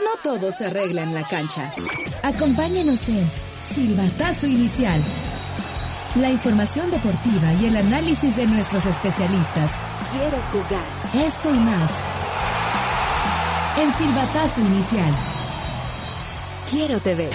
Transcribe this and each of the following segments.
No todo se arregla en la cancha. Acompáñenos en Silbatazo Inicial. La información deportiva y el análisis de nuestros especialistas. Quiero jugar. Esto y más. En Silbatazo Inicial. Quiero TV.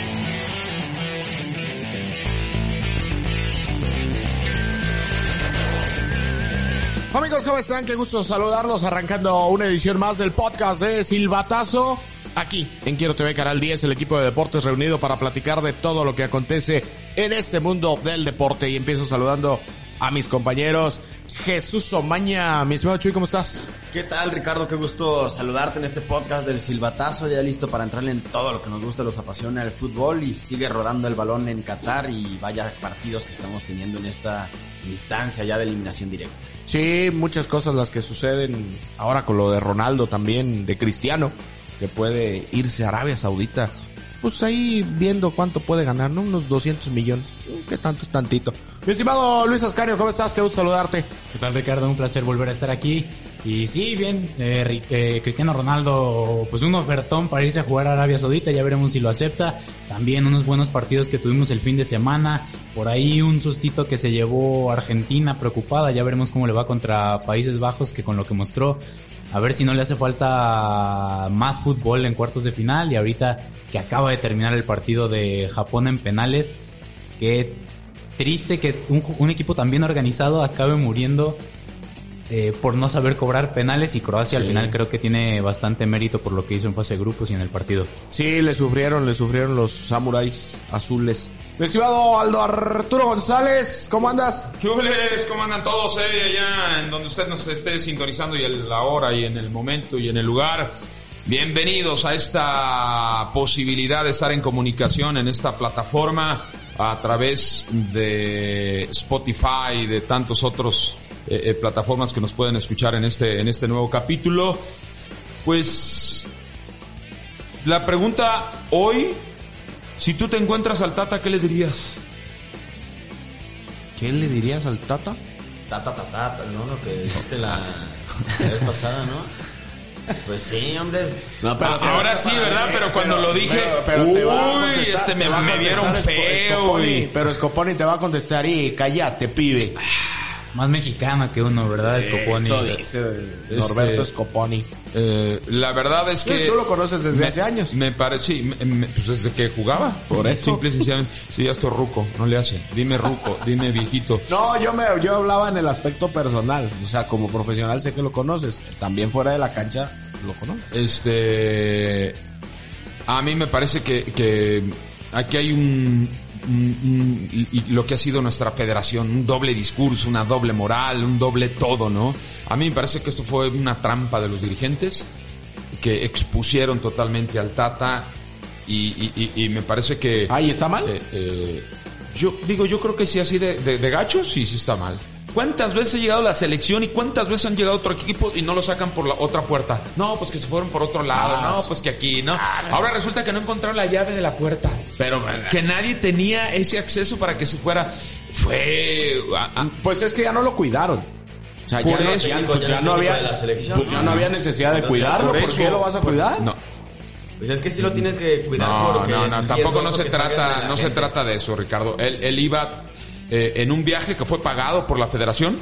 Amigos, ¿cómo están? Qué gusto saludarlos arrancando una edición más del podcast de Silbatazo. Aquí en Quiero TV Canal 10, el equipo de deportes reunido para platicar de todo lo que acontece en este mundo del deporte. Y empiezo saludando a mis compañeros. Jesús Omaña, mi estimado Chuy, ¿cómo estás? ¿Qué tal, Ricardo? Qué gusto saludarte en este podcast del Silbatazo, ya listo para entrarle en todo lo que nos gusta, los apasiona el fútbol y sigue rodando el balón en Qatar y vaya partidos que estamos teniendo en esta instancia ya de eliminación directa. Sí, muchas cosas las que suceden ahora con lo de Ronaldo también, de Cristiano, que puede irse a Arabia Saudita. Pues ahí viendo cuánto puede ganar, ¿no? Unos 200 millones. ¿Qué tanto es tantito? Mi estimado Luis Ascario, ¿cómo estás? Qué gusto saludarte. ¿Qué tal, Ricardo? Un placer volver a estar aquí. Y sí, bien, eh, eh, Cristiano Ronaldo, pues un ofertón para irse a jugar a Arabia Saudita, ya veremos si lo acepta. También unos buenos partidos que tuvimos el fin de semana. Por ahí un sustito que se llevó Argentina preocupada, ya veremos cómo le va contra Países Bajos, que con lo que mostró, a ver si no le hace falta más fútbol en cuartos de final. Y ahorita que acaba de terminar el partido de Japón en penales, qué triste que un, un equipo tan bien organizado acabe muriendo eh, por no saber cobrar penales y Croacia al final creo que tiene bastante mérito por lo que hizo en fase de grupos y en el partido. Sí, le sufrieron, le sufrieron los samuráis azules. Mi estimado Aldo Arturo González, ¿cómo andas? ¿Qué ¿Cómo andan todos eh, allá en donde usted nos esté sintonizando y el, la hora y en el momento y en el lugar? Bienvenidos a esta posibilidad de estar en comunicación en esta plataforma a través de Spotify y de tantos otros eh, eh, plataformas que nos pueden escuchar en este, en este nuevo capítulo. Pues la pregunta hoy, si tú te encuentras al Tata, ¿qué le dirías? ¿Qué le dirías al Tata? Tata, tata, tata, ¿no? Lo que dijiste la, la vez pasada, ¿no? Pues sí, hombre. No, pero ahora sí, ¿verdad? Pero cuando lo dije, pero, pero uy, este me, me vieron feo. Scoponi, y... Pero Scoponi te va a contestar y cállate, pibe. Más mexicana que uno, ¿verdad? Scoponi. Eso dice Norberto Este- Scoponi. Eh, la verdad es que... Tú lo conoces desde me, hace años. Me parece, sí, me- me- pues desde que jugaba. Por eso. Simple y sencillamente. Sí, ya estoy ruco, no le hace. Dime ruco, dime viejito. No, yo me yo hablaba en el aspecto personal, o sea, como profesional sé que lo conoces, también fuera de la cancha lo conoces. Este, a mí me parece que, que aquí hay un- y, y lo que ha sido nuestra federación, un doble discurso, una doble moral, un doble todo, ¿no? A mí me parece que esto fue una trampa de los dirigentes que expusieron totalmente al Tata y, me parece que... Ahí está mal. Eh, eh, yo digo, yo creo que sí, así de, de, de gachos, sí, sí está mal. ¿Cuántas veces ha llegado la selección y cuántas veces han llegado otro equipo y no lo sacan por la otra puerta? No, pues que se fueron por otro lado, Ah, no, pues que aquí, no. Ahora resulta que no encontraron la llave de la puerta. Pero Que nadie tenía ese acceso para que se fuera. Fue... ah, ah, pues es que ya no lo cuidaron. O sea, ya Por no, eso, ya, ya pues ya no había de la selección, pues ya ¿no? había necesidad de cuidarlo, por ¿por eso- qué lo vas a cuidar? no. Pues es que sí lo tienes que cuidar No, porque no, no, tampoco no se trata, no se gente. trata de eso, Ricardo. Él, él iba eh, en un viaje que fue pagado por la federación.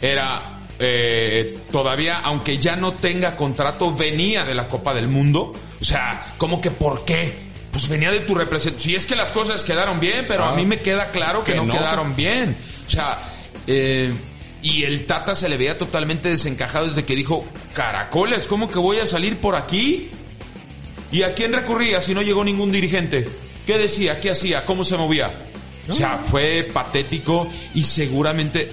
Era eh, todavía, aunque ya no tenga contrato, venía de la Copa del Mundo. O sea, ¿cómo que por qué? Pues venía de tu representación. Si es que las cosas quedaron bien, pero Ah. a mí me queda claro que, Que no, no. quedaron bien. O sea, eh, y el Tata se le veía totalmente desencajado desde que dijo, caracoles, ¿cómo que voy a salir por aquí? ¿Y a quién recurría si no llegó ningún dirigente? ¿Qué decía? ¿Qué hacía? ¿Cómo se movía? O sea, fue patético y seguramente...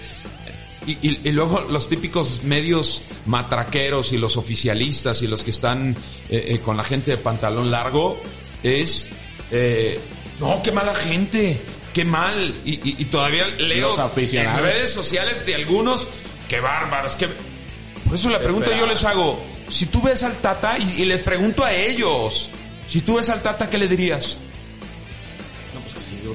Y, y- y luego los típicos medios matraqueros y los oficialistas y los que están eh, eh, con la gente de pantalón largo es... eh, no, qué mala gente, qué mal. Y, todavía leo en redes sociales de algunos, qué bárbaros, qué... Por eso la pregunta yo les hago, si tú ves al Tata y, y les pregunto a ellos, si tú ves al Tata, ¿qué le dirías?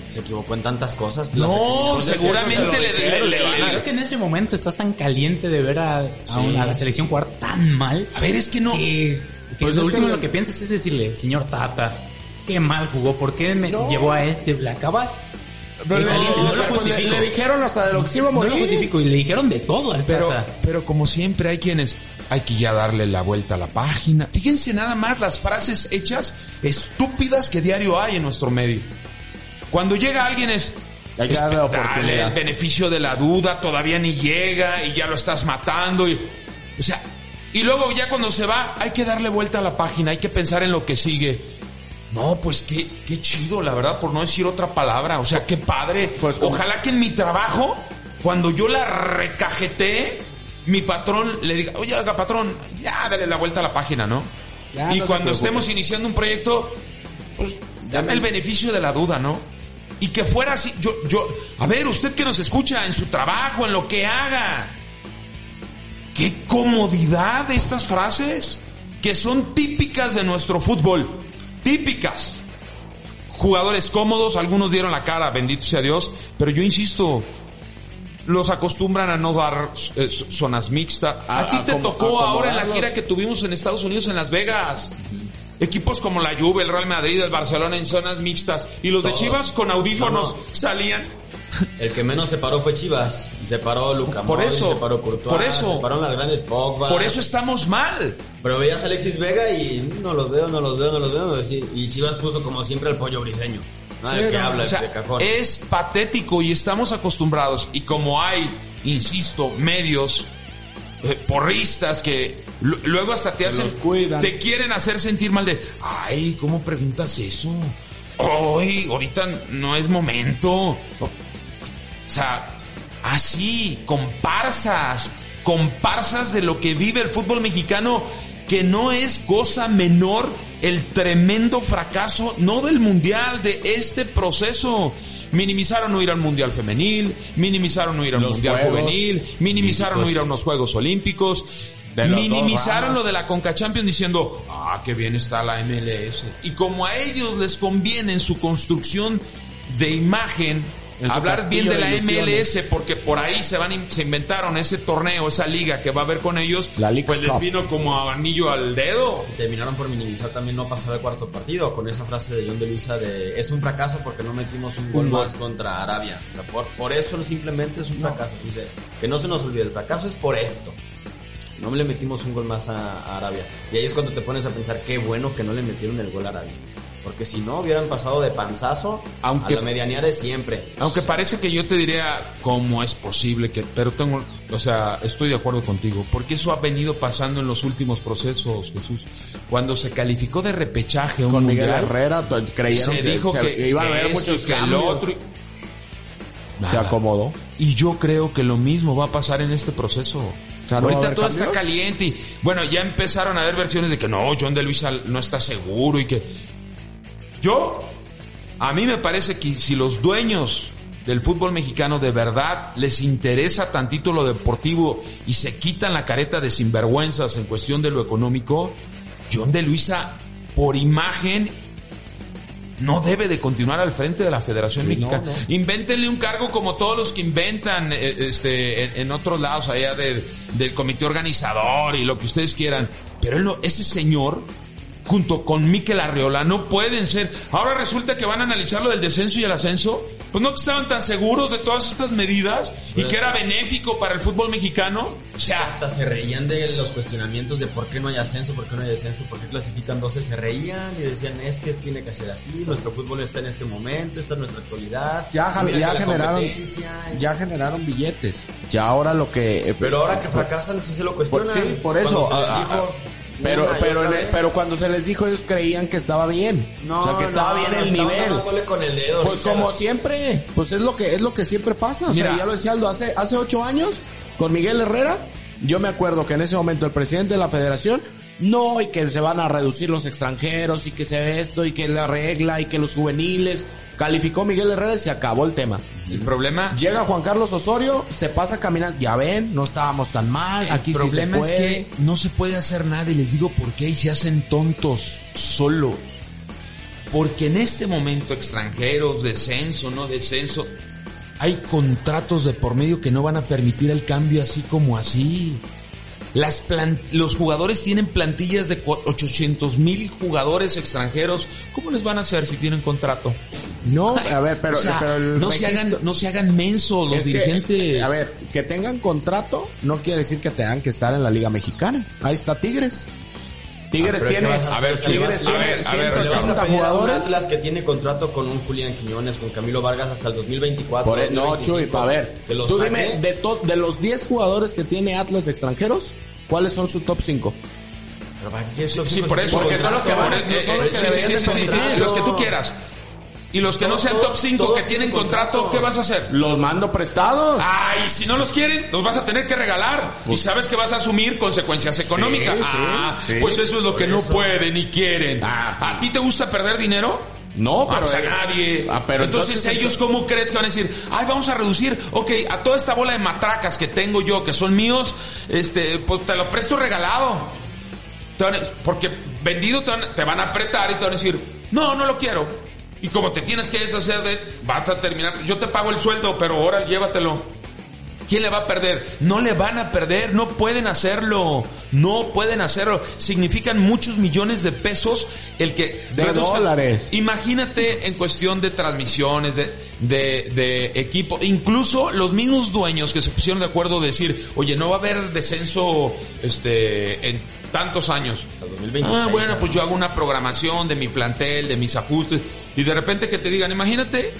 Se, equivocó en tantas cosas. No, seguramente le, le- le van a... Creo que en ese momento estás tan caliente de ver a, a, una- a la selección jugar tan mal A ver, es que no... que Que Pues lo último que- lo que piensas es decirle, señor Tata, qué mal jugó, ¿por qué me No. llevó a este? ¿Le acabas? No lo le- justifico. le dijeron hasta de lo que se iba a No morir. lo justifico y le dijeron de todo al Pero, Tata. pero como siempre hay quienes hay que ya darle la vuelta a la página. Fíjense nada más las frases hechas estúpidas que diario hay en nuestro medio. Cuando llega alguien es Hay que darle la oportunidad. el beneficio de la duda, todavía ni llega y ya lo estás matando y o sea, y luego ya cuando se va hay que darle vuelta a la página, hay que pensar en lo que sigue. No, pues qué, qué chido, la verdad, por no decir otra palabra. O sea, qué padre. Pues, Ojalá que en mi trabajo, cuando yo la recajete, mi patrón le diga, oye, haga patrón, ya dale la vuelta a la página, ¿no? Ya, y no cuando estemos iniciando un proyecto, pues dame el beneficio de la duda, ¿no? Y que fuera así, yo, yo, a ver, usted que nos escucha en su trabajo, en lo que haga. Qué comodidad estas frases que son típicas de nuestro fútbol. Típicas. Jugadores cómodos, algunos dieron la cara, bendito sea Dios, pero yo insisto, los acostumbran a no dar eh, zonas mixtas. A, A- ti te tocó ahora en la gira que tuvimos en Estados Unidos, en Las Vegas. Equipos como la Juve, el Real Madrid, el Barcelona en zonas mixtas. Y los de. Chivas con audífonos No, no. salían. El que menos se paró fue Chivas. Y se paró Luca Por eso, se paró Courtois, por eso. se pararon las grandes Pogba. Por eso estamos mal. Pero veías a Alexis Vega y no los veo, no los veo, no los veo. Y Chivas puso como siempre al pollo briseño. De que habla, O sea, de cajón. es patético y estamos acostumbrados. Y como hay, insisto, medios eh, porristas que luego hasta te hacen, te quieren hacer sentir mal de, ay, ¿cómo preguntas eso? Ay, ahorita no es momento. O sea, así, comparsas, comparsas de lo que vive el fútbol mexicano, que no es cosa menor el tremendo fracaso, no del mundial, de este proceso. Minimizaron no ir al mundial femenil, minimizaron no ir al Los mundial Juegos juvenil, minimizaron no ir a unos Juegos Olímpicos, minimizaron lo de la Conca Champions diciendo, ah, qué bien está la MLS. Y como a ellos les conviene en su construcción de imagen, En hablar bien de la de MLS, porque por ahí se van, se inventaron ese torneo, esa liga que va a haber con ellos, La League pues les vino como a anillo al dedo. Terminaron por minimizar también no pasar al cuarto partido con esa frase de John de Luisa de es un fracaso porque no metimos un gol gol. más contra Arabia. O sea, por, por eso simplemente es un fracaso. Dice, que no se nos olvide, el fracaso es por esto. No le metimos un gol más a, a Arabia. Y ahí es cuando te pones a pensar qué bueno que no le metieron el gol a Arabia. Porque si no, hubieran pasado de panzazo Aunque- a la medianía de siempre. Aunque parece que yo te diría cómo es posible que, pero tengo, o sea, estoy de acuerdo contigo, porque eso ha venido pasando en los últimos procesos, Jesús. Cuando se calificó de repechaje a un Con Miguel Herrera creyeron se que, dijo que, iban a que haber esto muchos que el otro. Se acomodó. Y yo creo que lo mismo va a pasar en este proceso. O sea, ¿no va a Ahorita todo está caliente y bueno, ya empezaron a haber versiones de que no, John de Luisa no está seguro y que yo a mí me parece que si los dueños del fútbol mexicano de verdad les interesa tantito lo deportivo y se quitan la careta de sinvergüenzas en cuestión de lo económico, John de Luisa por imagen no debe de continuar al frente de la Federación Mexicana. Invéntenle un cargo como todos los que inventan eh, este, en, en otros lados, allá del, del comité organizador y lo que ustedes quieran. Pero él no, ese señor, junto con Miquel Arriola, no pueden ser. Ahora resulta que van a analizar lo del descenso y el ascenso. Pues no que estaban tan seguros de todas estas medidas y que era benéfico para el fútbol mexicano. O sea, Hasta se reían de los cuestionamientos de por qué no hay ascenso, por qué no hay descenso, por qué clasifican 12. Se reían y decían, es que tiene que ser así, nuestro fútbol está en este momento, esta es nuestra actualidad. Ya, generaron, ya billetes. Ya ahora lo que... eh, Pero ahora que fracasan, sí se lo Por- cuestionan. sí, por eso. Pero, pero, en el- pero cuando se les dijo, ellos creían que estaba bien. No, o sea, que estaba no, bien no, el nivel. dándole con el dedo. Pues Richard. como siempre, pues es lo que es lo que siempre pasa. O sea, Mira. ya lo decía Aldo, hace, hace ocho años, con Miguel Herrera, yo me acuerdo que en ese momento el presidente de la federación, no, y que se van a reducir los extranjeros, y que se ve esto, y que la regla, y que los juveniles, calificó Miguel Herrera y se acabó el tema. el problema... Llega Juan Carlos Osorio, se pasa caminando, ya ven, no estábamos tan mal, aquí el sí se problema es puede. que no se puede hacer nada y les digo por qué y se hacen tontos solos. Porque en este momento extranjeros, descenso, no descenso, hay contratos de por medio que no van a permitir el cambio así como así. Las plan- los jugadores tienen plantillas de cua- 800 mil jugadores extranjeros. ¿Cómo les van a hacer si tienen contrato? No, a ver, pero, O sea, pero el no, se hagan, no se hagan mensos los Es que, dirigentes. a ver, que tengan contrato no quiere decir que tengan que estar en la Liga Mexicana. Ahí está Tigres. Tigres Ah, tiene, ¿qué vas a a ver, Tigres tiene a ver, a ver, Le vas a 180 pedir a un jugadores. Atlas que tiene contrato con un Julián Quiñones, con Camilo Vargas hasta el 2024. Por e- no, 2025, Chuy, a ver, que los tú saque. dime, de, to- de los 10 jugadores que tiene Atlas de extranjeros, ¿cuáles son su top 5? Pero ¿para qué esos Sí, cinco por eso. Porque son los que van- por- eh, son los eh, que sí, deberían sí, de sí, sí, contrato. sí, los que tú quieras. Y los que no sean top 5 todos que tienen contrato, contrato. ¿qué vas a hacer? Los mando prestados. Ay, si no los quieren, los vas a tener que regalar. Y sabes que vas a asumir consecuencias económicas. sí, ah, sí. pues eso es lo que no pueden ni quieren. Ah. ¿A ti te gusta perder dinero? No, Ah, pero pues a nadie. Ah, pero entonces, entonces- ellos cómo crees que van a decir, ay, vamos a reducir, ok, a toda esta bola de matracas que tengo yo, que son míos, este, pues te lo presto regalado. Te van a- porque vendido te van, te van a apretar y te van a decir, no, no lo quiero. Y como te tienes que deshacer de, vas a terminar, yo te pago el sueldo, pero ahora llévatelo. ¿Quién le va a perder? No le van a perder, no pueden hacerlo, no pueden hacerlo. Significan muchos millones de pesos el que... De dólares. Imagínate en cuestión de transmisiones, de, de, de equipo, incluso los mismos dueños que se pusieron de acuerdo de decir, oye, no va a haber descenso este, en tantos años. Hasta el 2026, Ah, bueno, ¿no? pues yo hago una programación de mi plantel, de mis ajustes, y de repente que te digan, imagínate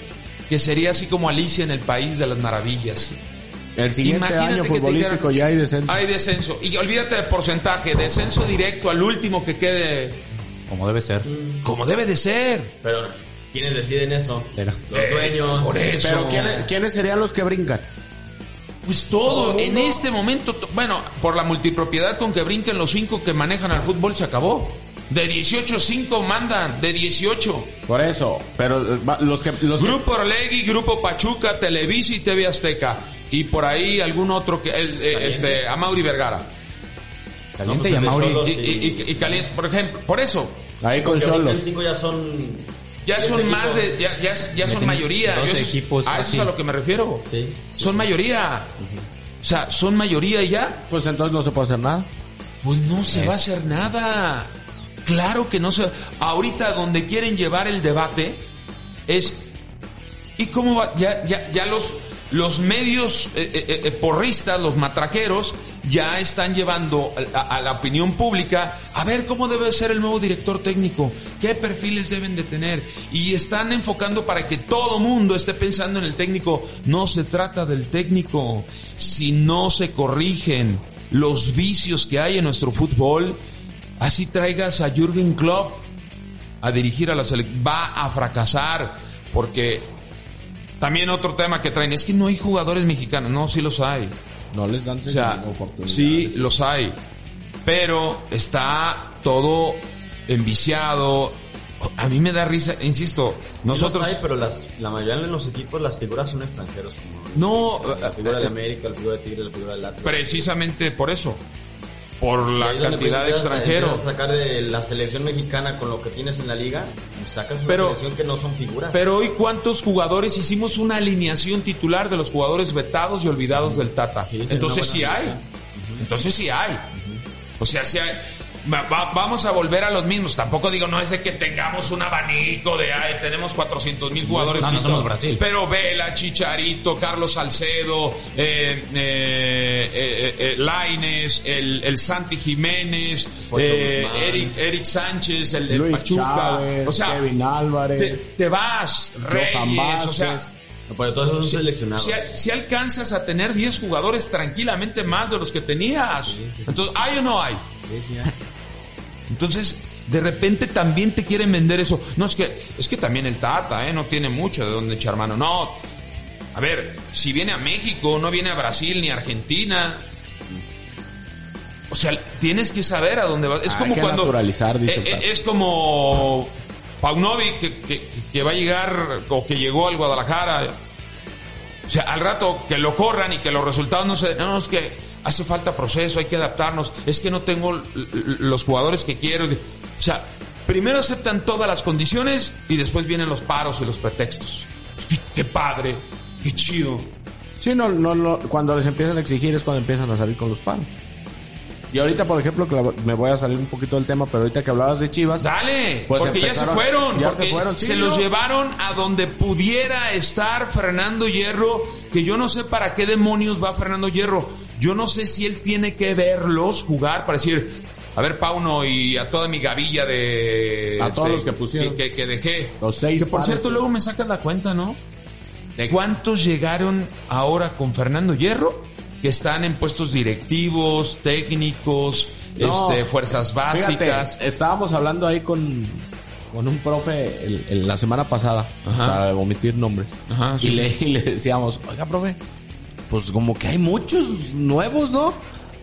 que sería así como Alicia en el País de las Maravillas. El siguiente Imagínate año futbolístico dijeran, ya hay descenso. Hay descenso. Y olvídate de porcentaje, descenso directo al último que quede Como debe ser. como debe de ser. Pero, ¿quiénes deciden eso? Pero- Los dueños. por eso. Pero ¿quiénes, ¿quiénes serían los que brincan? Pues todo, en este momento, to- bueno, por la multipropiedad con que brinquen los cinco que manejan al fútbol se acabó. De 18, 5 mandan, de 18. Por eso, pero eh, los que los que- Grupo Orlegui, Grupo Pachuca, Televisa y TV Azteca. Y por ahí algún otro que, el, eh, este, Amauri Vergara. Caliente No, y a pues, Mauri. de Cholos. Y, y, y- y Caliente, por ejemplo, por eso, ahí con cinco ya son... ya son equipos. más de, ya, ya, ya son mayoría. 12 Yo eso es- equipos a eso es a lo que me refiero. Sí. sí, Son sí. mayoría. O sea, son mayoría y ya. Pues entonces no se puede hacer nada. Pues no se va a hacer nada. Claro que no se. Ahorita donde quieren llevar el debate es. ¿Y cómo va? Ya, ya, ya los, los medios eh, eh, eh, porristas, los matraqueros, ya están llevando a, la opinión pública a ver cómo debe ser el nuevo director técnico, qué perfiles deben de tener. Y están enfocando para que todo mundo esté pensando en el técnico. No se trata del técnico. Si no se corrigen los vicios que hay en nuestro fútbol, así traigas a Jürgen Klopp a dirigir a la selección, va a fracasar porque también otro tema que traen es que no hay jugadores mexicanos, no, sí los hay. No les dan O sea, oportunidades. sí los hay, pero está todo enviciado. A mí me da risa, insisto, Nosotros nosotros hay, pero las, la mayoría de los equipos, las figuras son extranjeros. Como no la figura eh, de América, la figura de Tigre, la figura del Atlas. precisamente por eso, por la cantidad de extranjeros. sacar de la selección mexicana con lo que tienes en la liga, y sacas una Pero- selección que no son figuras. Pero hoy cuántos jugadores hicimos una alineación titular de los jugadores vetados y olvidados del Tata. Sí, sí, Entonces una sí hay. Entonces sí hay. O sea, sí hay. Va- va- vamos a volver a los mismos. Tampoco digo, no es de que tengamos un abanico de, ay, tenemos 400 mil jugadores. No, no somos. Brasil. Pero Vela, Chicharito, Carlos Salcedo, eh, eh, eh, eh, Laines, el, el Santi Jiménez, eh. Eric, Eric Sánchez, el, el Luis Pachuca. Chávez, o sea, Kevin Álvarez, te, te vas, Reyes, o sea, No, pero todos esos son seleccionados. si, si alcanzas a tener 10 jugadores tranquilamente más de los que tenías. Entonces, ¿hay o no hay? Sí, sí, hay. Entonces, de repente también te quieren vender eso. No, es que, es que también el Tata, ¿eh? No tiene mucho de donde echar mano. No. A ver, si viene a México, no viene a Brasil ni a Argentina. O sea, tienes que saber a dónde vas. Es como que cuando. naturalizar, dice Eh, eh, es como Paunovic que, que, que va a llegar o que llegó al Guadalajara. O sea, al rato que lo corran y que los resultados no se... No, es que hace falta proceso, hay que adaptarnos. Es que no tengo los jugadores que quiero. O sea, primero aceptan todas las condiciones y después vienen los paros y los pretextos. ¡Qué, qué padre! ¡Qué chido! Sí, no, no, no, cuando les empiezan a exigir es cuando empiezan a salir con los palos. Y ahorita, por ejemplo, que me voy a salir un poquito del tema, pero ahorita que hablabas de Chivas, Dale, Pues porque ya se fueron, ya porque se fueron, sí, se los llevaron a donde pudiera estar Fernando Hierro, que yo no sé para qué demonios va Fernando Hierro. Yo no sé si él tiene que verlos jugar para decir, a ver Pauno y a toda mi gavilla de... A todos de- los que pusieron. Que, que dejé. Los seis Que por pares. cierto luego me sacas la cuenta, ¿no? ¿De cuántos llegaron ahora con Fernando Hierro? Que están en puestos directivos, técnicos, No, este, fuerzas básicas. Fíjate, estábamos hablando ahí con, con un profe el- el- la semana pasada, Ajá. para omitir nombres. Ajá, sí, y, sí. le, y le decíamos, oiga, profe, pues como que hay muchos nuevos, ¿no?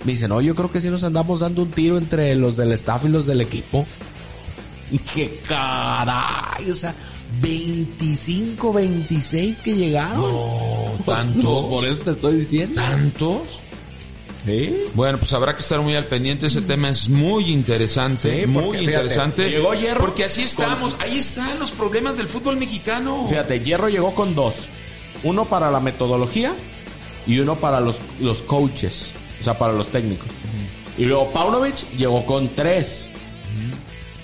Me dice, no, yo creo que sí nos andamos dando un tiro entre los del staff y los del equipo. Y que caray, o sea, 25, 26 que llegaron. No, tanto. no, por eso te estoy diciendo. ¿Tantos? ¿Sí? Bueno, pues habrá que estar muy al pendiente. Ese tema es muy interesante, Sí, muy porque, fíjate, interesante. llegó Hierro porque así estamos. Ahí están los problemas del fútbol mexicano. Fíjate, Hierro llegó con dos. Uno para la metodología y uno para los, los coaches, o sea, para los técnicos. Y luego Paunovic llegó con tres.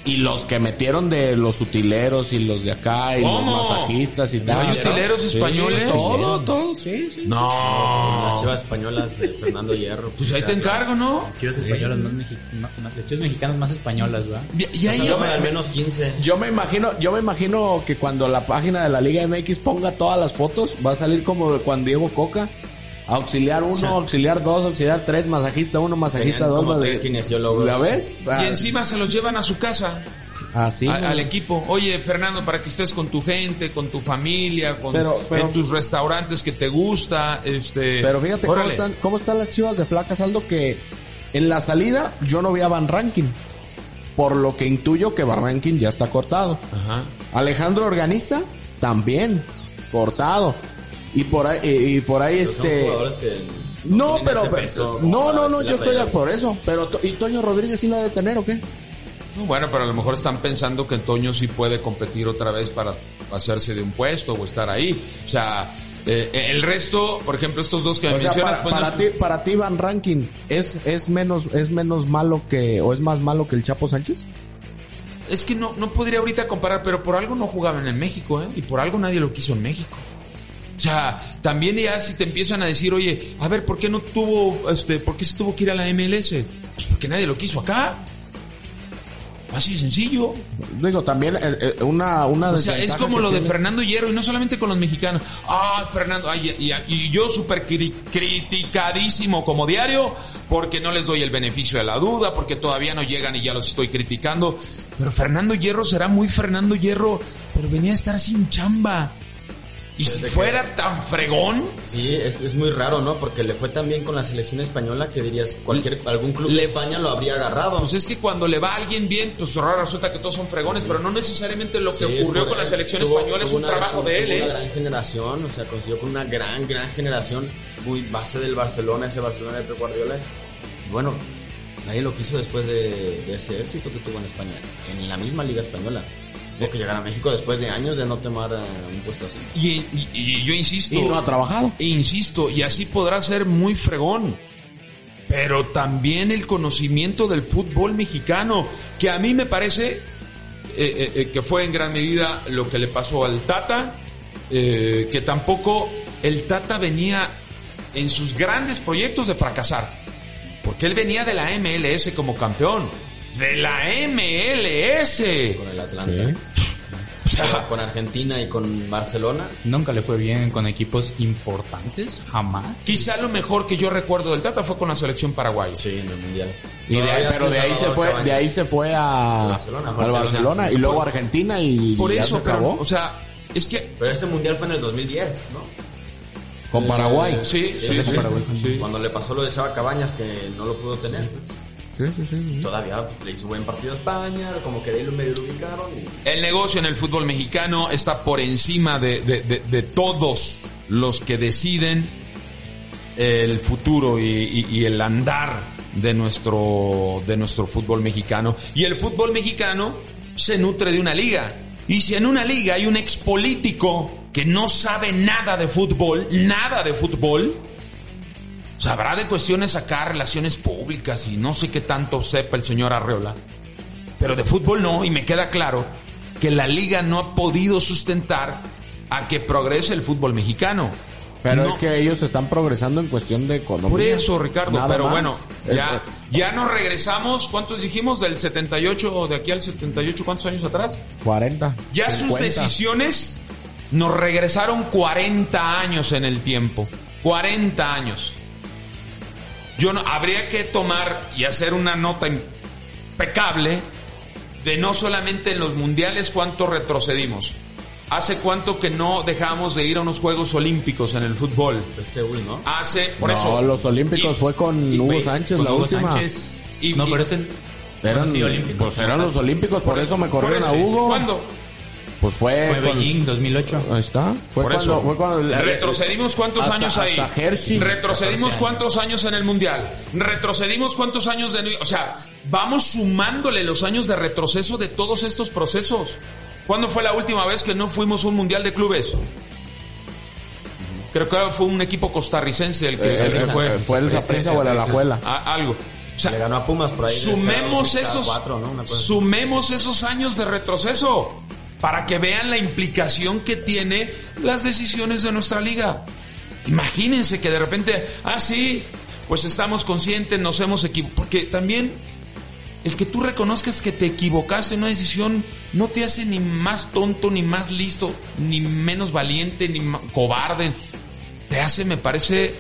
Y los que metieron de los utileros y los de acá y ¿Cómo? los masajistas y ¿No tal. hay utileros Sí, españoles? Todo, todo, sí, sí. No. Las chivas españolas de Fernando Hierro. Pues ahí te encargo, ¿no? Chivas españolas más mexicanas, chivas mexicanas más españolas, ¿verdad? Y, y ahí- Yo me al menos 15. Yo me imagino, yo me imagino que cuando la página de la Liga MX ponga todas las fotos, va a salir como de cuando Diego Coca. Auxiliar 1, auxiliar 2, auxiliar 3, masajista 1, masajista 2. como tres kinesiólogos. ¿La ves? O sea, y encima se los llevan a su casa. Así. a- ¿no? al equipo. Oye, Fernando, para que estés con tu gente, con tu familia, con Pero- pero- en tus restaurantes que te gusta, este. Pero fíjate cómo están, cómo están las chivas de Flaca Saldo que en la salida yo no vi a Van Rankin. Por lo que intuyo que Van Rankin ya está cortado. Ajá. Alejandro Organista también cortado. Y por ahí, y, y por ahí Pero son este. jugadores que No, pero, ese peso como no, no, no, yo estoy por eso. Pero To- y Toño Rodríguez sí lo ha de tener o qué? No, Bueno, pero a lo mejor están pensando que Toño sí puede competir otra vez para hacerse de un puesto o estar ahí. O sea, eh, el resto, por ejemplo, estos dos que me O sea, mencionas, para, pues, para no- ti, para ti Van Rankin es es menos es menos malo que o es más malo que el Chapo Sánchez? es que no, no podría ahorita comparar, pero por algo no jugaban en México, ¿eh? Y por algo nadie lo quiso en México. O sea, también ya si te empiezan a decir, oye, a ver, ¿por qué no tuvo, este, por qué se tuvo que ir a la MLS? Pues porque nadie lo quiso acá. Así de sencillo. Digo, también eh, eh, una una O sea, es como lo de Fernando Hierro y no solamente con los mexicanos. Ah, Fernando, ay, y, y- y yo súper cri- criticadísimo como diario porque no les doy el beneficio de la duda, porque todavía no llegan y ya los estoy criticando. Pero Fernando Hierro será muy Fernando Hierro, pero venía a estar sin chamba. Y si fuera tan fregón, Sí, es, es muy raro, ¿no? Porque le fue tan bien con la selección española que dirías, cualquier, algún club de España lo habría agarrado. pues es que cuando le va a alguien bien, pues ahora resulta que todos son fregones, pero no necesariamente lo que Sí, ocurrió con la selección Tuvo- española es un una- trabajo de él, ¿eh? Una gran generación, o sea, consiguió con una gran, gran generación, muy base del Barcelona, ese Barcelona de Pep Guardiola. Bueno, nadie lo quiso después de, de ese éxito que tuvo en España, en la misma liga española. O que llegara a México después de años de no tomar eh, un puesto así. Y, y- y yo insisto. y no ha trabajado. E insisto, y así podrá ser muy fregón. Pero también el conocimiento del fútbol mexicano, que a mí me parece eh, eh, que fue en gran medida lo que le pasó al Tata, eh, que tampoco el Tata venía en sus grandes proyectos de fracasar, porque él venía de la MLS como campeón, de la MLS. Con el Atlanta. Sea, Con Argentina y con Barcelona. Nunca le fue bien con equipos importantes, jamás. quizá lo mejor que yo recuerdo del Tata fue con la selección paraguaya. Sí, en el Mundial. Y de ahí- pero de ahí se fue, Cabañas. de ahí se fue a Barcelona. al Barcelona, y luego a Argentina y Por ya eso, se pero, acabó. o sea, es que Pero este mundial fue en el 2010, ¿no? con Paraguay. Sí, sí, Sí, sí, Paraguay. sí. Cuando le pasó lo de Chava Cabañas, que no lo pudo tener. Sí, sí, sí. Todavía le hizo buen partido a España, como que de ahí lo medio lo ubicaron. Y... El negocio en el fútbol mexicano está por encima de, de- de- de todos los que deciden el futuro y, y- y el andar de nuestro, de nuestro fútbol mexicano. Y el fútbol mexicano se nutre de una liga. Y si en una liga hay un expolítico que no sabe nada de fútbol, nada de fútbol, O sea, habrá de cuestiones acá, relaciones públicas y no sé qué tanto sepa el señor Arreola. Pero de fútbol no, y me queda claro que la liga no ha podido sustentar a que progrese el fútbol mexicano. Pero No. es que ellos están progresando en cuestión de economía. Por eso, Ricardo, Nada pero más. bueno, ya, ya nos regresamos, ¿cuántos dijimos? Del 78 o de aquí al 78, ¿cuántos años atrás? 40. Ya sus 50. decisiones nos regresaron 40 años en el tiempo. 40 años. Yo no, habría que tomar y hacer una nota impecable de no solamente en los mundiales cuánto retrocedimos. ¿Hace cuánto que no dejamos de ir a unos Juegos Olímpicos en el fútbol? Seúl, ¿no? Hace, por no, eso. los Olímpicos Y- fue con y- Hugo Sánchez, Con la Hugo última. Sánchez. Y- no, y- pero es el... Eran, sí, olímpicos. pues eran los Olímpicos, por, eso me por corrieron a eso. Hugo. ¿Cuándo? Pues fue, Fue con- Beijing 2008. Ahí está. Fue Por cuando, eso. fue cuando Retrocedimos cuántos hasta- años ahí. Retrocedimos 14 cuántos años en el mundial. Retrocedimos cuántos años de. O sea, vamos sumándole los años de retroceso de todos estos procesos. ¿Cuándo fue la última vez que no fuimos a un mundial de clubes? Creo que fue un equipo costarricense el que, Eh, el que eh, fue. fue el Saprissa o el Alajuela. A- algo. O sea, Le ganó a Pumas por ahí. sumemos 0-4, esos, ¿no? Sumemos esos años de retroceso para que vean la implicación que tiene las decisiones de nuestra liga. Imagínense que de repente, ah, sí, pues estamos conscientes, nos hemos equivocado. Porque también el que tú reconozcas que te equivocaste en una decisión no te hace ni más tonto, ni más listo, ni menos valiente, ni cobarde. Te hace, me parece,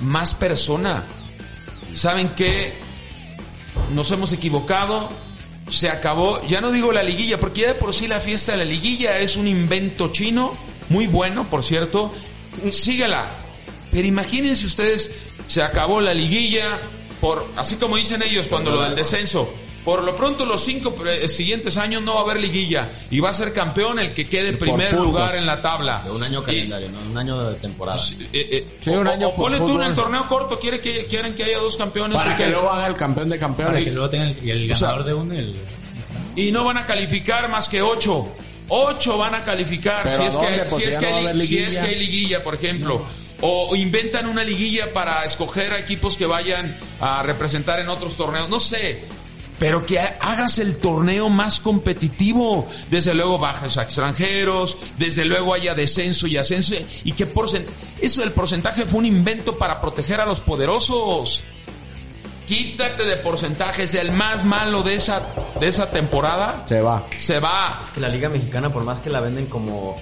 más persona. ¿Saben qué? Nos hemos equivocado. Se acabó. Ya no digo la liguilla, porque ya de por sí la fiesta de la liguilla es un invento chino. Muy bueno, por cierto. Síguela. Pero imagínense ustedes, se acabó la liguilla. Por, así como dicen ellos cuando lo del descenso. Por lo pronto los cinco eh, siguientes años no va a haber liguilla. Y va a ser campeón el que quede en primer puntos. lugar en la tabla. De un año Y- calendario, ¿no? Un año de temporada. eh, eh, Sí, o, un año o ponle tú en el torneo corto, quiere que, quieren que haya dos campeones. Para ¿o que qué? luego haga el campeón de Para campeones. que luego tenga el, el O sea, ganador de uno, el... y no van a calificar más que ocho. Ocho van a calificar si ¿a es, que, Pues si, es que hay, si es liguilla. que hay liguilla, por ejemplo. O inventan una liguilla para escoger a equipos que vayan a representar en otros torneos. No sé. Pero que ha- hagas el torneo más competitivo. Desde luego bajas a extranjeros. Desde luego haya descenso y ascenso. ¿Y qué porcentaje? Eso del porcentaje fue un invento para proteger a los poderosos. Quítate de porcentajes. El más malo de esa, de esa temporada Se va. se va. Es que la Liga Mexicana, por más que la venden como.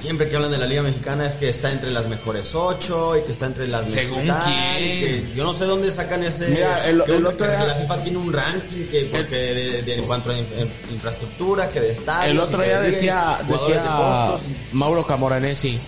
Siempre que hablan de la Liga Mexicana es que está entre las mejores ocho y que está entre las ¿Según quién? que yo no sé dónde sacan ese. Mira, el- que el otro que día- la FIFA tiene un ranking que porque de, de- en cuanto a in- en- infraestructura, que de estadios. El otro día decía, de decía. Mauro Camoranesi,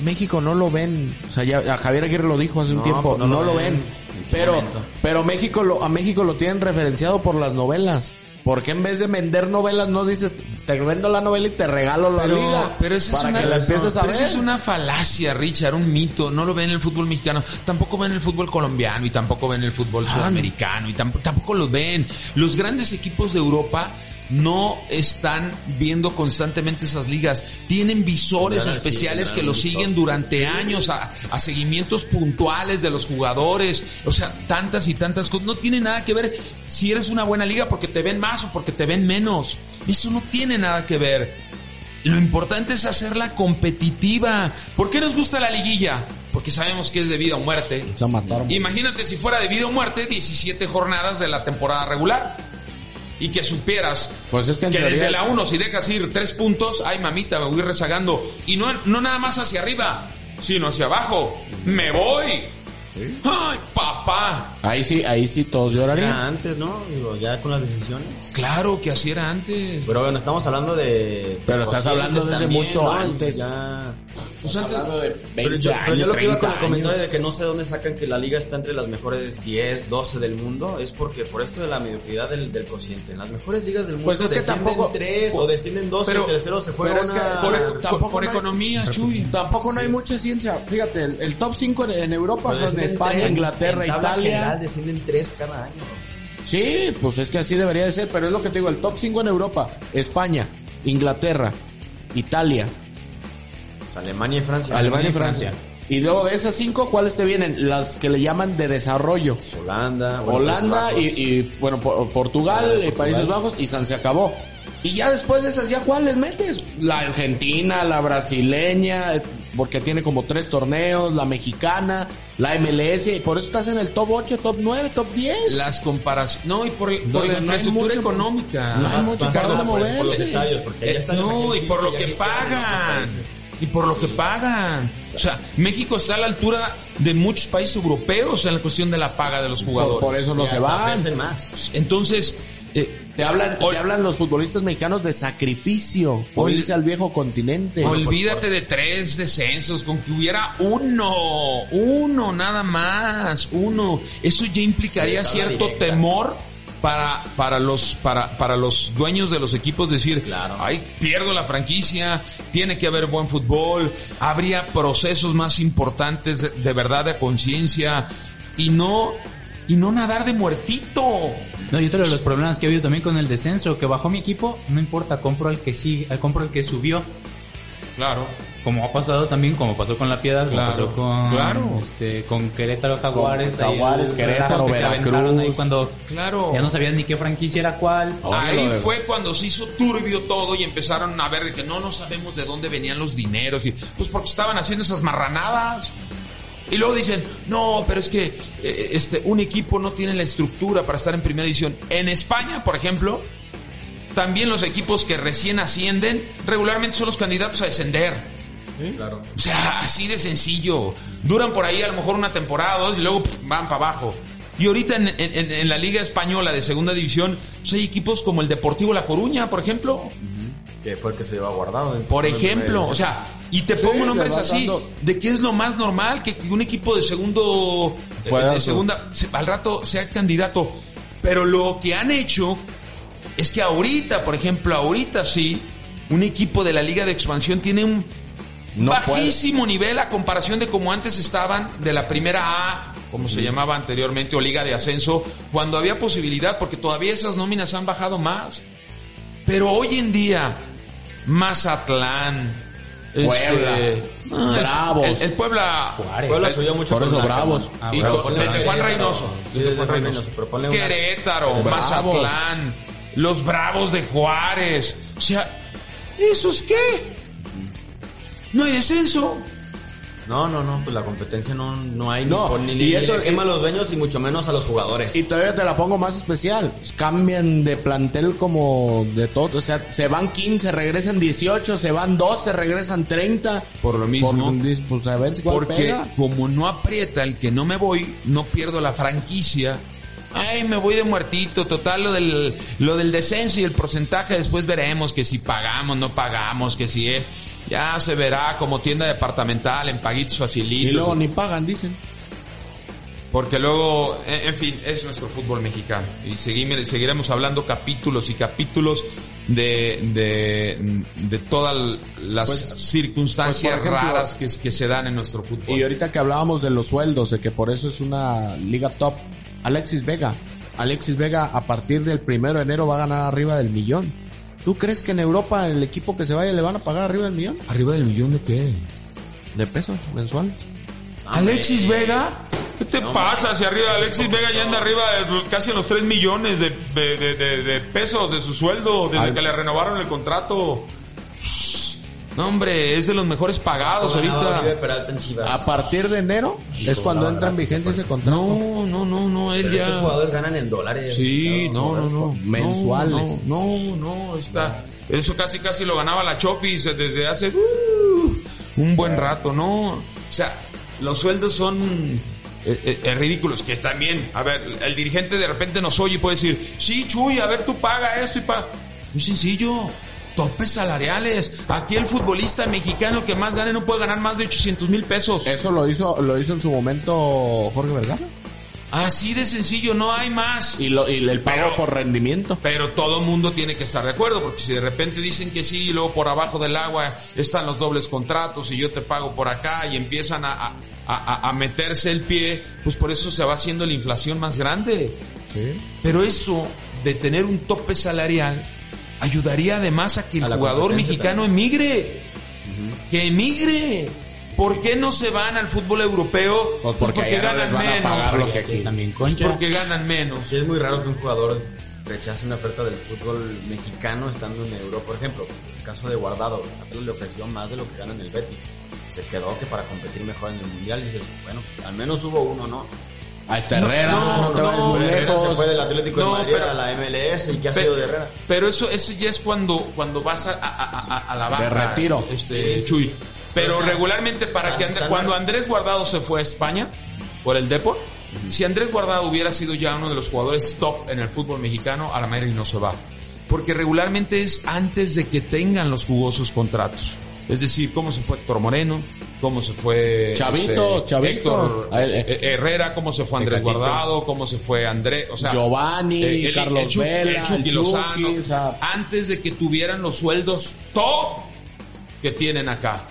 México no lo ven, o sea, ya a Javier Aguirre lo dijo hace un No, tiempo, pues no, lo ven, ¿En qué pero momento? pero México lo a México lo tienen referenciado por las novelas. ¿Por qué en vez de vender novelas no dices te vendo la novela y te regalo la Pero, liga? pero esa para es una, que la empieces a pero ver. esa es una falacia, Richard, un mito. No lo ven en el fútbol mexicano, tampoco ven el fútbol colombiano y tampoco ven el fútbol sudamericano y tampoco, tampoco los ven. Los grandes equipos de Europa no están viendo constantemente esas ligas. Tienen visores sí, especiales que los siguen durante años a, a seguimientos puntuales de los jugadores. O sea, tantas y tantas cosas. No tiene nada que ver si eres una buena liga porque te ven más o porque te ven menos. Eso no tiene nada que ver. Lo importante es hacerla competitiva. ¿Por qué nos gusta la liguilla? Porque sabemos que es de vida o muerte. Se mataron. Imagínate si fuera de vida o muerte 17 jornadas de la temporada regular. Y que supieras Pues es que desde la 1 si dejas ir 3 puntos, ay mamita, me voy rezagando. Y no, no nada más hacia arriba, sino hacia abajo. Me voy. Ay, papá. Ahí sí, ahí sí todos Era llorarían. antes, ¿no? Digo, ya con las decisiones. Claro que así era antes. Pero bueno, estamos hablando de. Pero estás hablando desde también, mucho ¿no? antes. Ya. Pues antes- Pero yo, pero yo lo que iba con el años. comentario de que no sé dónde sacan que la liga está entre las mejores 10, 12 del mundo, es porque por esto de la mediocridad del, del cociente. En las mejores ligas del mundo Pues es que descienden tampoco- 3 o descienden 2 y pero- el tercero se juega pero es una... que por, tampoco por economía, Chuy. Tampoco no hay mucha ciencia. Fíjate, el, el top 5 en, en Europa son descienden España, tres, Inglaterra, en tabla Italia. general descienden 3 cada año. Sí, pues es que así debería de ser, pero es lo que te digo, el top 5 en Europa, España, Inglaterra, Italia, sea, Alemania y Francia. Alemania y Francia. Y luego de esas cinco, ¿cuáles te vienen? Las que le llaman de desarrollo. Holanda, bueno, Holanda y, bueno, por- Portugal, Portugal. eh, Países Bajos y San se acabó. Y ya después de esas, ¿ya cuáles metes? La argentina, la brasileña, porque tiene como tres torneos, la mexicana, la MLS, y por eso estás en el top 8, top 9, top 10. Las comparaciones. No, y por, por Donde la no infraestructura económica. No hay mucho para por- dónde por- por los moverse. estadios, porque Eh, estadios no, y por lo que pagan. Y por lo que pagan. O sea, México está a la altura de muchos países europeos en la cuestión de la paga de los por, jugadores. por eso no se van. más. Entonces, eh, Te hablan, ol- te hablan los futbolistas mexicanos de sacrificio por irse al viejo continente. olvídate de tres descensos, con que hubiera uno, uno nada más, uno. Eso ya implicaría cierto directa. temor para, para los, para, para los dueños de los equipos decir, Claro. ay, pierdo la franquicia, tiene que haber buen fútbol, habría procesos más importantes de, de verdad de conciencia y no, y no nadar de muertito. No, y otro de los problemas que ha habido también con el descenso, que bajó mi equipo, no importa, compro al que sigue, eh, compro el que subió. Claro. Como ha pasado también, como pasó con la Piedad, como Claro, pasó con, claro. este, con Querétaro Jaguares, Con ahí el Jaguares, Querétaro, relajo que se aventaron Veracruz. ahí cuando Claro. ya no sabían ni qué franquicia era cuál. Ahora Ahí fue cuando se hizo turbio todo y empezaron a ver de que no, no sabemos de dónde venían los dineros. Y, pues porque estaban haciendo esas marranadas. Y luego dicen, no, pero es que eh, este, un equipo no tiene la estructura para estar en primera división. En España, por ejemplo, también los equipos que recién ascienden regularmente son los candidatos a descender. Claro. O sea, así de sencillo. Duran por ahí a lo mejor una temporada o dos y luego pf, van para abajo. Y ahorita en, en- en la Liga Española de Segunda División, pues hay equipos como el Deportivo La Coruña, por ejemplo. Que fue el que se llevó guardado. Por ejemplo, o sea, y te Sí, pongo nombres así, de que es lo más normal que un equipo de segundo, de- segunda, se- al rato sea candidato. Pero lo que han hecho es que ahorita, por ejemplo, ahorita sí, un equipo de la Liga de Expansión tiene un No bajísimo nivel a comparación de como antes estaban de la primera A, como se llamaba anteriormente, o Liga de Ascenso, cuando había posibilidad, porque todavía esas nóminas han bajado más. Pero hoy en día, Mazatlán, Puebla, este, Bravos. el, el Puebla, Juárez. Puebla subió mucho por eso Bravos. Ah, y Bravos. con- desde Juan Reynoso, Sí, desde desde Juan Juan Reynoso. Querétaro. Mazatlán, los Bravos de Juárez. O sea, ¿esos qué? No hay descenso. No, no, no, pues la competencia no, no hay No, ni, por- ni, y ni eso- le quema a los dueños y mucho menos a los jugadores. Y todavía te la pongo más especial. Cambian de plantel como de todo. O sea, se van 15, regresan 18, se van 12, regresan 30. Por lo mismo. Por- pues a ver si Porque pega. como no aprieta el que no me voy, no pierdo la franquicia. Ay, me voy de muertito, total lo del lo del descenso y el porcentaje después veremos que si pagamos, no pagamos, que si es ya se verá como tienda departamental en paguitos Y facilitos. luego ni pagan, dicen. Porque luego, en, fin, es nuestro fútbol mexicano. Y seguimos, seguiremos hablando capítulos y capítulos de, de, de todas las Pues- circunstancias pues, ejemplo- raras que, que se dan en nuestro fútbol. Y ahorita que hablábamos de los sueldos, de que por eso es una liga top. Alexis Vega. Alexis Vega a partir del primero de enero va a ganar arriba del millón. ¿Tú crees que en Europa el equipo que se vaya le van a pagar arriba del millón ¿Arriba del millón de qué? de pesos mensual? ¿Alexis Vega? ¿Qué te pasa? Si arriba Alexis Vega ya anda arriba de casi en los 3 millones de, de, de- de- de pesos de su sueldo desde Al- que le renovaron el contrato. No, hombre, es de los mejores pagados ahorita. Oribe Peralta en Chivas. A partir de enero es cuando entra en vigencia ese contrato. No, no, no, no, él Pero estos ya... jugadores ganan en dólares. Sí, no, no, no. Mensuales. No, no, no, está. Eso casi casi lo ganaba la Chofis desde hace uh, un buen rato, ¿no? O sea, los sueldos son eh, eh, eh, ridículos. Que también, a ver, el dirigente de repente nos oye y puede decir, sí, Chuy, a ver, tú paga esto y paga. Muy sencillo. Topes salariales. Aquí el futbolista mexicano que más gane no puede ganar más de 800 mil pesos. Eso lo hizo, lo hizo en su momento Jorge Vergara. Así de sencillo, no hay más. Y, lo, y el pago Pero- por rendimiento. Pero todo mundo tiene que estar de acuerdo, porque si de repente dicen que sí y luego por abajo del agua están los dobles contratos y yo te pago por acá y empiezan a, a- a- a meterse el pie, pues por eso se va haciendo la inflación más grande. Pero eso de tener un tope salarial ayudaría además a que el A jugador mexicano emigre. Que emigre. ¿Por qué no se van al fútbol europeo? Pues porque allá no ganan menos. lo Porque que aquí concha. Porque ganan menos. Sí, es muy raro que un jugador rechace una oferta del fútbol mexicano estando en Europa. Por ejemplo, el caso de Guardado, Atlas le ofreció más de lo que gana en el Betis. Se quedó que para competir mejor en el Mundial, dices, bueno, al menos hubo uno, ¿no? Ahí está Herrera, no, no, no, muy Herrera se lejos. fue del Atlético No, de Madrid pero- a la MLS y ¿qué ha Pe- sido de Herrera? Pero eso, eso ya es cuando, cuando vas a, a- a- a la baja. De retiro. Este, Sí, sí, Chuy. sí. Pero Pero, regularmente para que Andrés, están cuando. Andrés Guardado se fue a España por el Depor, si Andrés Guardado hubiera sido ya uno de los jugadores top en el fútbol mexicano, a la América no se va. Porque regularmente es antes de que tengan los jugosos contratos. Es decir, cómo se fue Héctor Moreno, cómo se fue Chavito, este, Chavito. Héctor eh. eh, Herrera, cómo se fue Andrés Tecatito. Guardado, cómo se fue Andrés, o sea, Giovanni, eh, el- Carlos el Chucky- Vela, el Chucky el Chucky, Lozano, o sea- antes de que tuvieran los sueldos top que tienen acá.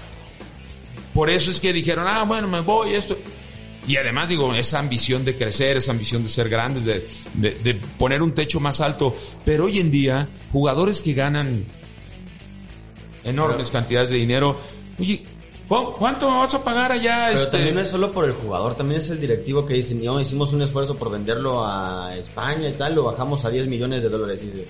Por eso es que dijeron, ah, bueno, me voy, esto. Y además, digo, esa ambición de crecer, esa ambición de ser grandes, de, de- de poner un techo más alto. Pero hoy en día, jugadores que ganan enormes cantidades de dinero, oye, ¿cu- ¿cuánto me vas a pagar allá? Pero este? también no es solo por el jugador, también es el directivo que dice, no, hicimos un esfuerzo por venderlo a España y tal, lo bajamos a 10 millones de dólares. Y dices,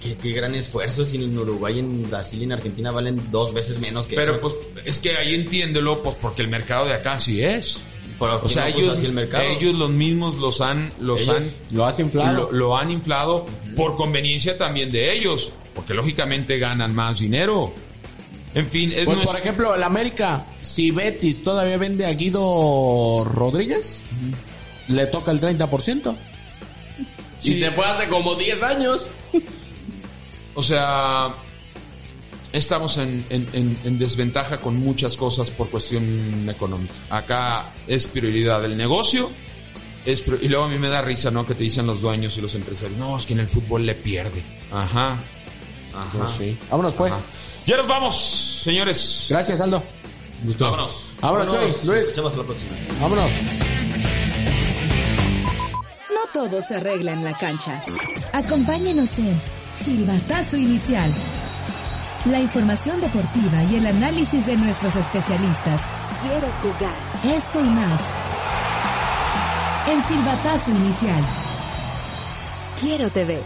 qué, qué gran esfuerzo, si en Uruguay, en Brasil y en Argentina valen dos veces menos que Pero eso. pues es que ahí entiéndelo, pues porque el mercado de acá sí es. Pero O ¿quién sea, no puso ellos, el mercado? ellos los mismos los han, los Ellos han, Lo has inflado. lo, lo han inflado por conveniencia también de ellos, porque lógicamente ganan más dinero. En fin, es Pues, nuestro- por ejemplo, el América, si Betis todavía vende a Guido Rodríguez, le toca el 30%. Sí. Y se fue hace como 10 años. o sea, estamos en, en- en- en desventaja con muchas cosas por cuestión económica. Acá es prioridad el negocio. Es y luego a mí me da risa, ¿no? Que te dicen los dueños y los empresarios, no, es que en el fútbol le pierde. Ajá. Ajá. Pues sí. Vámonos pues. Ajá. Ya nos vamos, señores. Gracias, Aldo. Vámonos. Vámonos, Chuy, Nos Luis. escuchamos a la próxima. Vámonos. No todo se arregla en la cancha. Acompáñenos en Silbatazo Inicial. La información deportiva y el análisis de nuestros especialistas. Quiero jugar. Esto y más. En Silbatazo Inicial. Quiero TV.